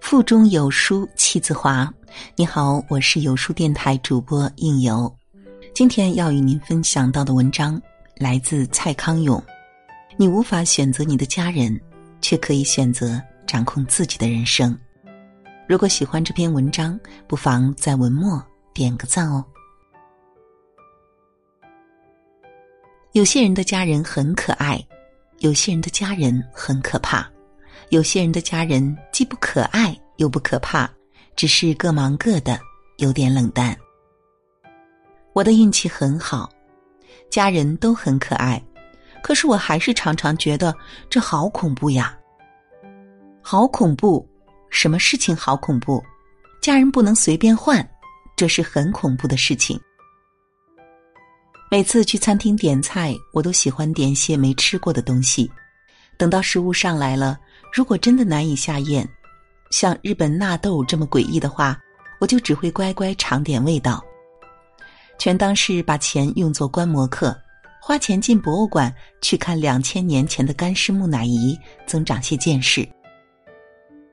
腹中有书气自华。你好，我是有书电台主播应由。今天要与您分享到的文章来自蔡康永。你无法选择你的家人，却可以选择掌控自己的人生。如果喜欢这篇文章，不妨在文末点个赞哦。有些人的家人很可爱，有些人的家人很可怕，有些人的家人既不可爱又不可怕，只是各忙各的，有点冷淡。我的运气很好，家人都很可爱，可是我还是常常觉得这好恐怖呀，好恐怖！什么事情好恐怖？家人不能随便换，这是很恐怖的事情。每次去餐厅点菜，我都喜欢点些没吃过的东西。等到食物上来了，如果真的难以下咽，像日本纳豆这么诡异的话，我就只会乖乖尝点味道。全当是把钱用作观摩课，花钱进博物馆去看两千年前的干尸木乃伊，增长些见识。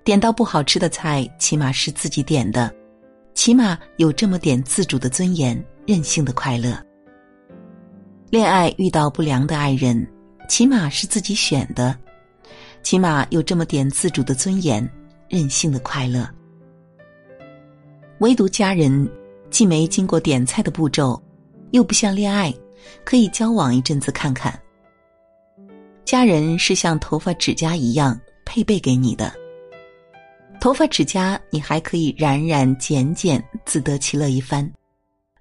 点到不好吃的菜，起码是自己点的，起码有这么点自主的尊严、任性的快乐。恋爱遇到不良的爱人，起码是自己选的，起码有这么点自主的尊严、任性的快乐。唯独家人。既没经过点菜的步骤，又不像恋爱，可以交往一阵子看看。家人是像头发、指甲一样配备给你的。头发、指甲你还可以染染、剪剪，自得其乐一番。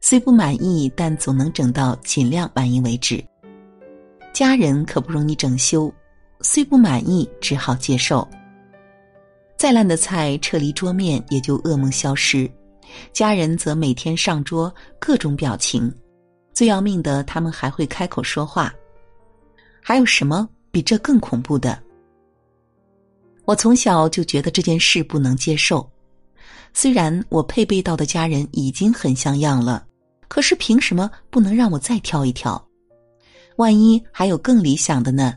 虽不满意，但总能整到尽量满意为止。家人可不容你整修，虽不满意，只好接受。再烂的菜撤离桌面，也就噩梦消失。家人则每天上桌，各种表情。最要命的，他们还会开口说话。还有什么比这更恐怖的？我从小就觉得这件事不能接受。虽然我配备到的家人已经很像样了，可是凭什么不能让我再挑一挑？万一还有更理想的呢？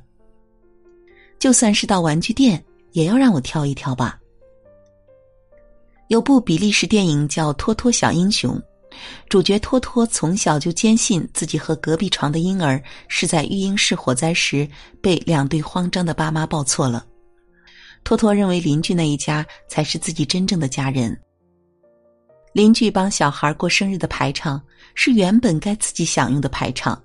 就算是到玩具店，也要让我挑一挑吧。有部比利时电影叫《托托小英雄》，主角托托从小就坚信自己和隔壁床的婴儿是在育婴室火灾时被两对慌张的爸妈抱错了。托托认为邻居那一家才是自己真正的家人。邻居帮小孩过生日的排场是原本该自己享用的排场，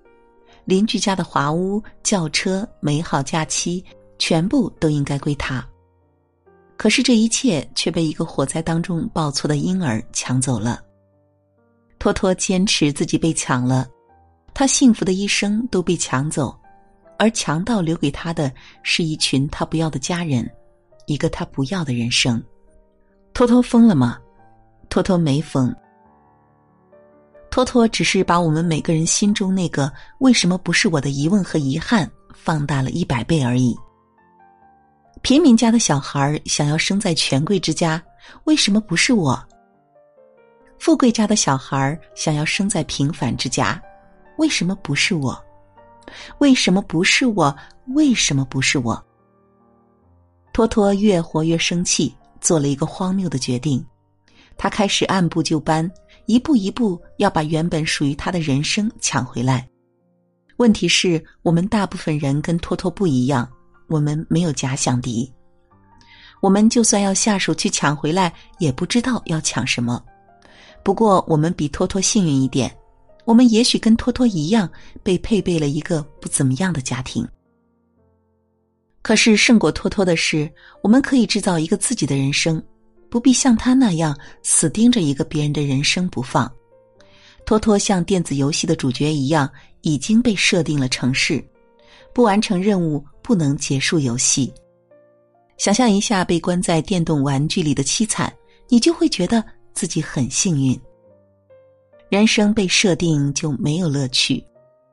邻居家的华屋、轿车、美好假期，全部都应该归他。可是这一切却被一个火灾当中抱错的婴儿抢走了。托托坚持自己被抢了，他幸福的一生都被抢走，而强盗留给他的是一群他不要的家人，一个他不要的人生。托托疯了吗？托托没疯。托托只是把我们每个人心中那个为什么不是我的疑问和遗憾放大了一百倍而已。平民家的小孩想要生在权贵之家，为什么不是我？富贵家的小孩想要生在平凡之家，为什么不是我？为什么不是我？为什么不是我？托托越活越生气，做了一个荒谬的决定，他开始按部就班，一步一步要把原本属于他的人生抢回来。问题是我们大部分人跟托托不一样。我们没有假想敌，我们就算要下手去抢回来，也不知道要抢什么。不过，我们比托托幸运一点，我们也许跟托托一样，被配备了一个不怎么样的家庭。可是，胜过托托的是，我们可以制造一个自己的人生，不必像他那样死盯着一个别人的人生不放。托托像电子游戏的主角一样，已经被设定了城市，不完成任务。不能结束游戏。想象一下被关在电动玩具里的凄惨，你就会觉得自己很幸运。人生被设定就没有乐趣，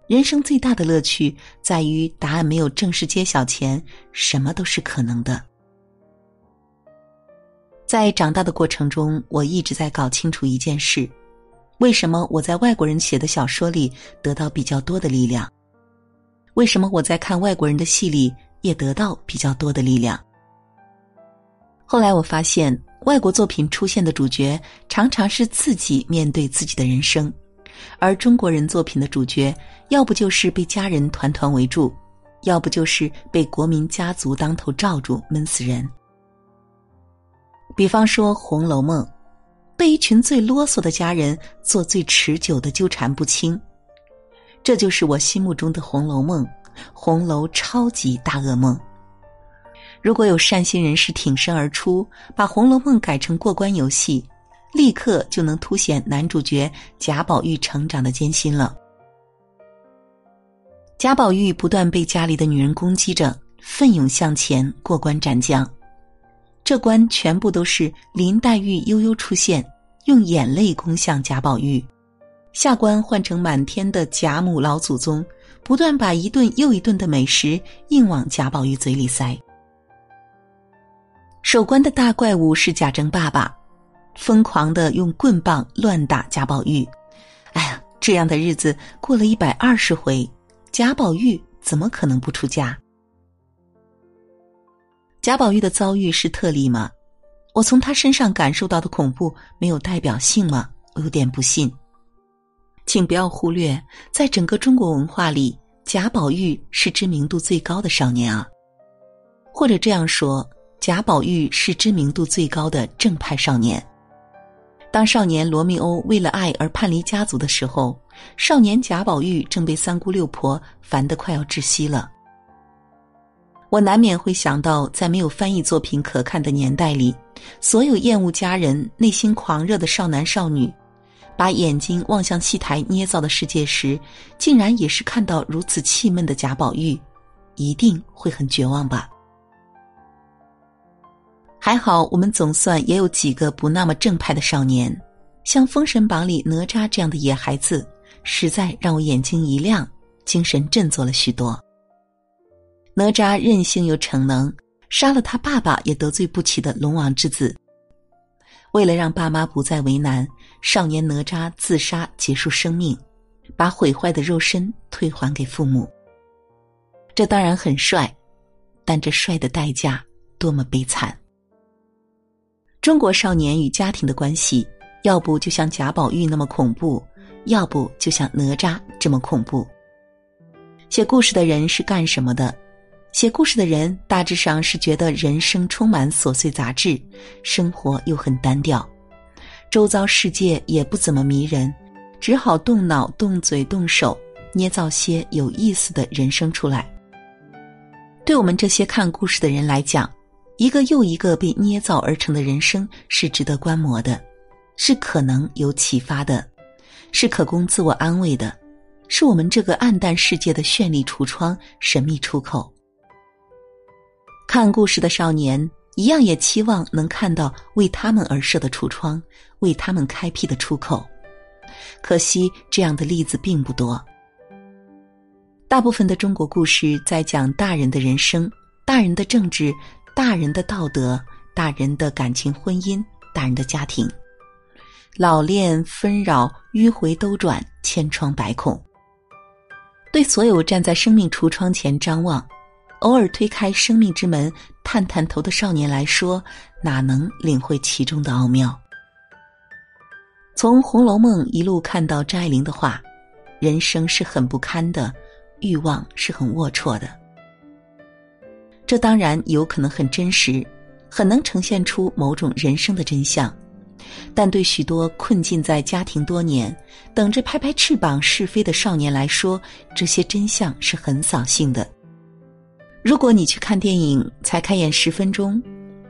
人生最大的乐趣在于答案没有正式揭晓前，什么都是可能的。在长大的过程中，我一直在搞清楚一件事：为什么我在外国人写的小说里得到比较多的力量？为什么我在看外国人的戏里也得到比较多的力量？后来我发现，外国作品出现的主角常常是自己面对自己的人生，而中国人作品的主角，要不就是被家人团团围住，要不就是被国民家族当头罩住闷死人。比方说《红楼梦》。被一群最啰嗦的家人做最持久的纠缠不清，这就是我心目中的《红楼梦》，红楼超级大噩梦。如果有善心人士挺身而出，把《红楼梦》改成过关游戏，立刻就能凸显男主角贾宝玉成长的艰辛了。贾宝玉不断被家里的女人攻击着，奋勇向前过关斩将。这关全部都是林黛玉悠悠出现，用眼泪攻向贾宝玉。下关换成满天的贾母老祖宗，不断把一顿又一顿的美食硬往贾宝玉嘴里塞。守关的大怪物是贾政爸爸，疯狂的用棍棒乱打贾宝玉。哎呀，这样的日子过了一百二十回，贾宝玉怎么可能不出家？贾宝玉的遭遇是特例吗？我从他身上感受到的恐怖没有代表性吗？我有点不信。请不要忽略，在整个中国文化里，贾宝玉是知名度最高的少年啊。或者这样说，贾宝玉是知名度最高的正派少年。当少年罗密欧为了爱而叛离家族的时候，少年贾宝玉正被三姑六婆烦得快要窒息了。我难免会想到，在没有翻译作品可看的年代里，所有厌恶家人、内心狂热的少男少女，把眼睛望向戏台捏造的世界时，竟然也是看到如此气闷的贾宝玉，一定会很绝望吧？还好，我们总算也有几个不那么正派的少年，像《封神榜》里哪吒这样的野孩子，实在让我眼睛一亮，精神振作了许多。哪吒任性又逞能，杀了他爸爸也得罪不起的龙王之子。为了让爸妈不再为难，少年哪吒自杀结束生命，把毁坏的肉身退还给父母。这当然很帅，但这帅的代价多么悲惨！中国少年与家庭的关系，要不就像贾宝玉那么恐怖，要不就像哪吒这么恐怖。写故事的人是干什么的？写故事的人大致上是觉得人生充满琐碎杂质，生活又很单调，周遭世界也不怎么迷人，只好动脑、动嘴、动手，捏造些有意思的人生出来。对我们这些看故事的人来讲，一个又一个被捏造而成的人生是值得观摩的，是可能有启发的，是可供自我安慰的，是我们这个暗淡世界的绚丽橱窗、神秘出口。看故事的少年一样也期望能看到为他们而设的橱窗，为他们开辟的出口。可惜这样的例子并不多。大部分的中国故事在讲大人的人生、大人的政治、大人的道德、大人的感情、婚姻、大人的家庭，老练纷扰、迂回兜转、千疮百孔。对所有站在生命橱窗前张望。偶尔推开生命之门，探探头的少年来说，哪能领会其中的奥妙？从《红楼梦》一路看到张爱玲的话，人生是很不堪的，欲望是很龌龊的。这当然有可能很真实，很能呈现出某种人生的真相，但对许多困境在家庭多年、等着拍拍翅膀试飞的少年来说，这些真相是很扫兴的。如果你去看电影，才开演十分钟，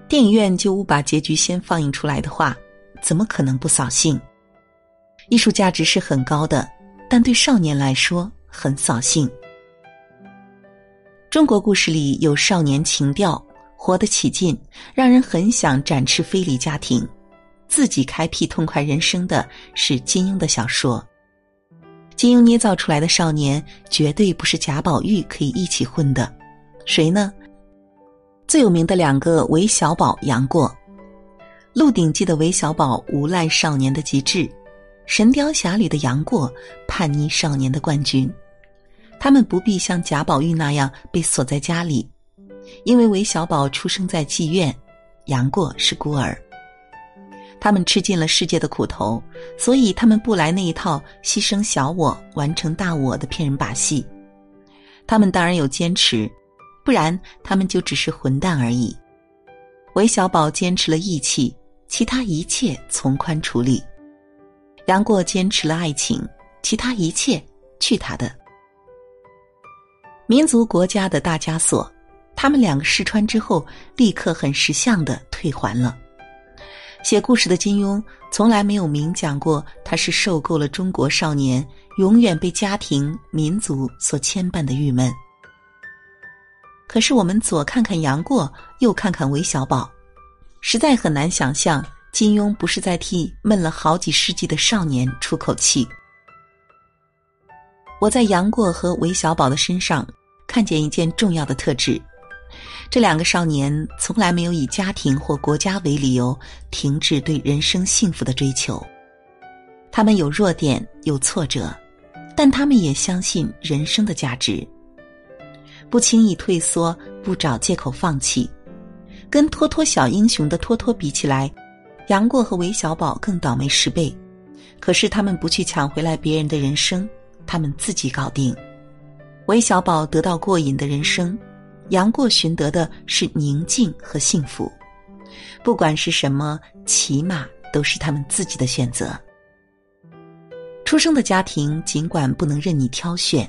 电影院就误把结局先放映出来的话，怎么可能不扫兴？艺术价值是很高的，但对少年来说很扫兴。中国故事里有少年情调，活得起劲，让人很想展翅飞离家庭，自己开辟痛快人生的是金庸的小说。金庸捏造出来的少年，绝对不是贾宝玉可以一起混的。谁呢？最有名的两个韦小宝杨过，《鹿鼎记》的韦小宝无赖少年的极致，神雕侠侣》的杨过，叛逆少年的冠军。他们不必像贾宝玉那样被锁在家里，因为韦小宝出生在妓院，杨过是孤儿。他们吃尽了世界的苦头，所以他们不来那一套牺牲小我完成大我的骗人把戏。他们当然有坚持，不然他们就只是混蛋而已。韦小宝坚持了义气，其他一切从宽处理；杨过坚持了爱情，其他一切去他的。民族国家的大枷锁，他们两个试穿之后，立刻很识相的退还了。写故事的金庸从来没有明讲过，他是受够了中国少年永远被家庭、民族所牵绊的郁闷。可是我们左看看杨过，右看看韦小宝，实在很难想象金庸不是在替闷了好几世纪的少年出口气。我在杨过和韦小宝的身上看见一件重要的特质。这两个少年从来没有以家庭或国家为理由停止对人生幸福的追求。他们有弱点，有挫折，但他们也相信人生的价值，不轻易退缩，不找借口放弃。跟托托小英雄的托托比起来，杨过和韦小宝更倒霉十倍。可是他们不去抢回来别人的人生，他们自己搞定。韦小宝得到过瘾的人生。杨过寻得的是宁静和幸福，不管是什么，起码都是他们自己的选择。出生的家庭尽管不能任你挑选，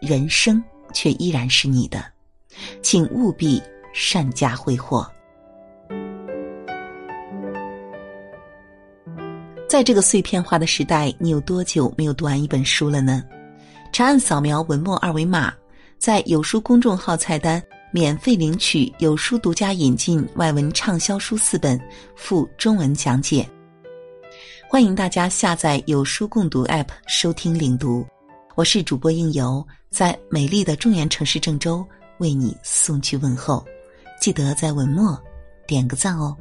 人生却依然是你的，请务必善加挥霍。在这个碎片化的时代，你有多久没有读完一本书了呢？长按扫描文末二维码。在有书公众号菜单免费领取有书独家引进外文畅销书四本，附中文讲解。欢迎大家下载有书共读 App 收听领读。我是主播应由，在美丽的中原城市郑州为你送去问候。记得在文末点个赞哦。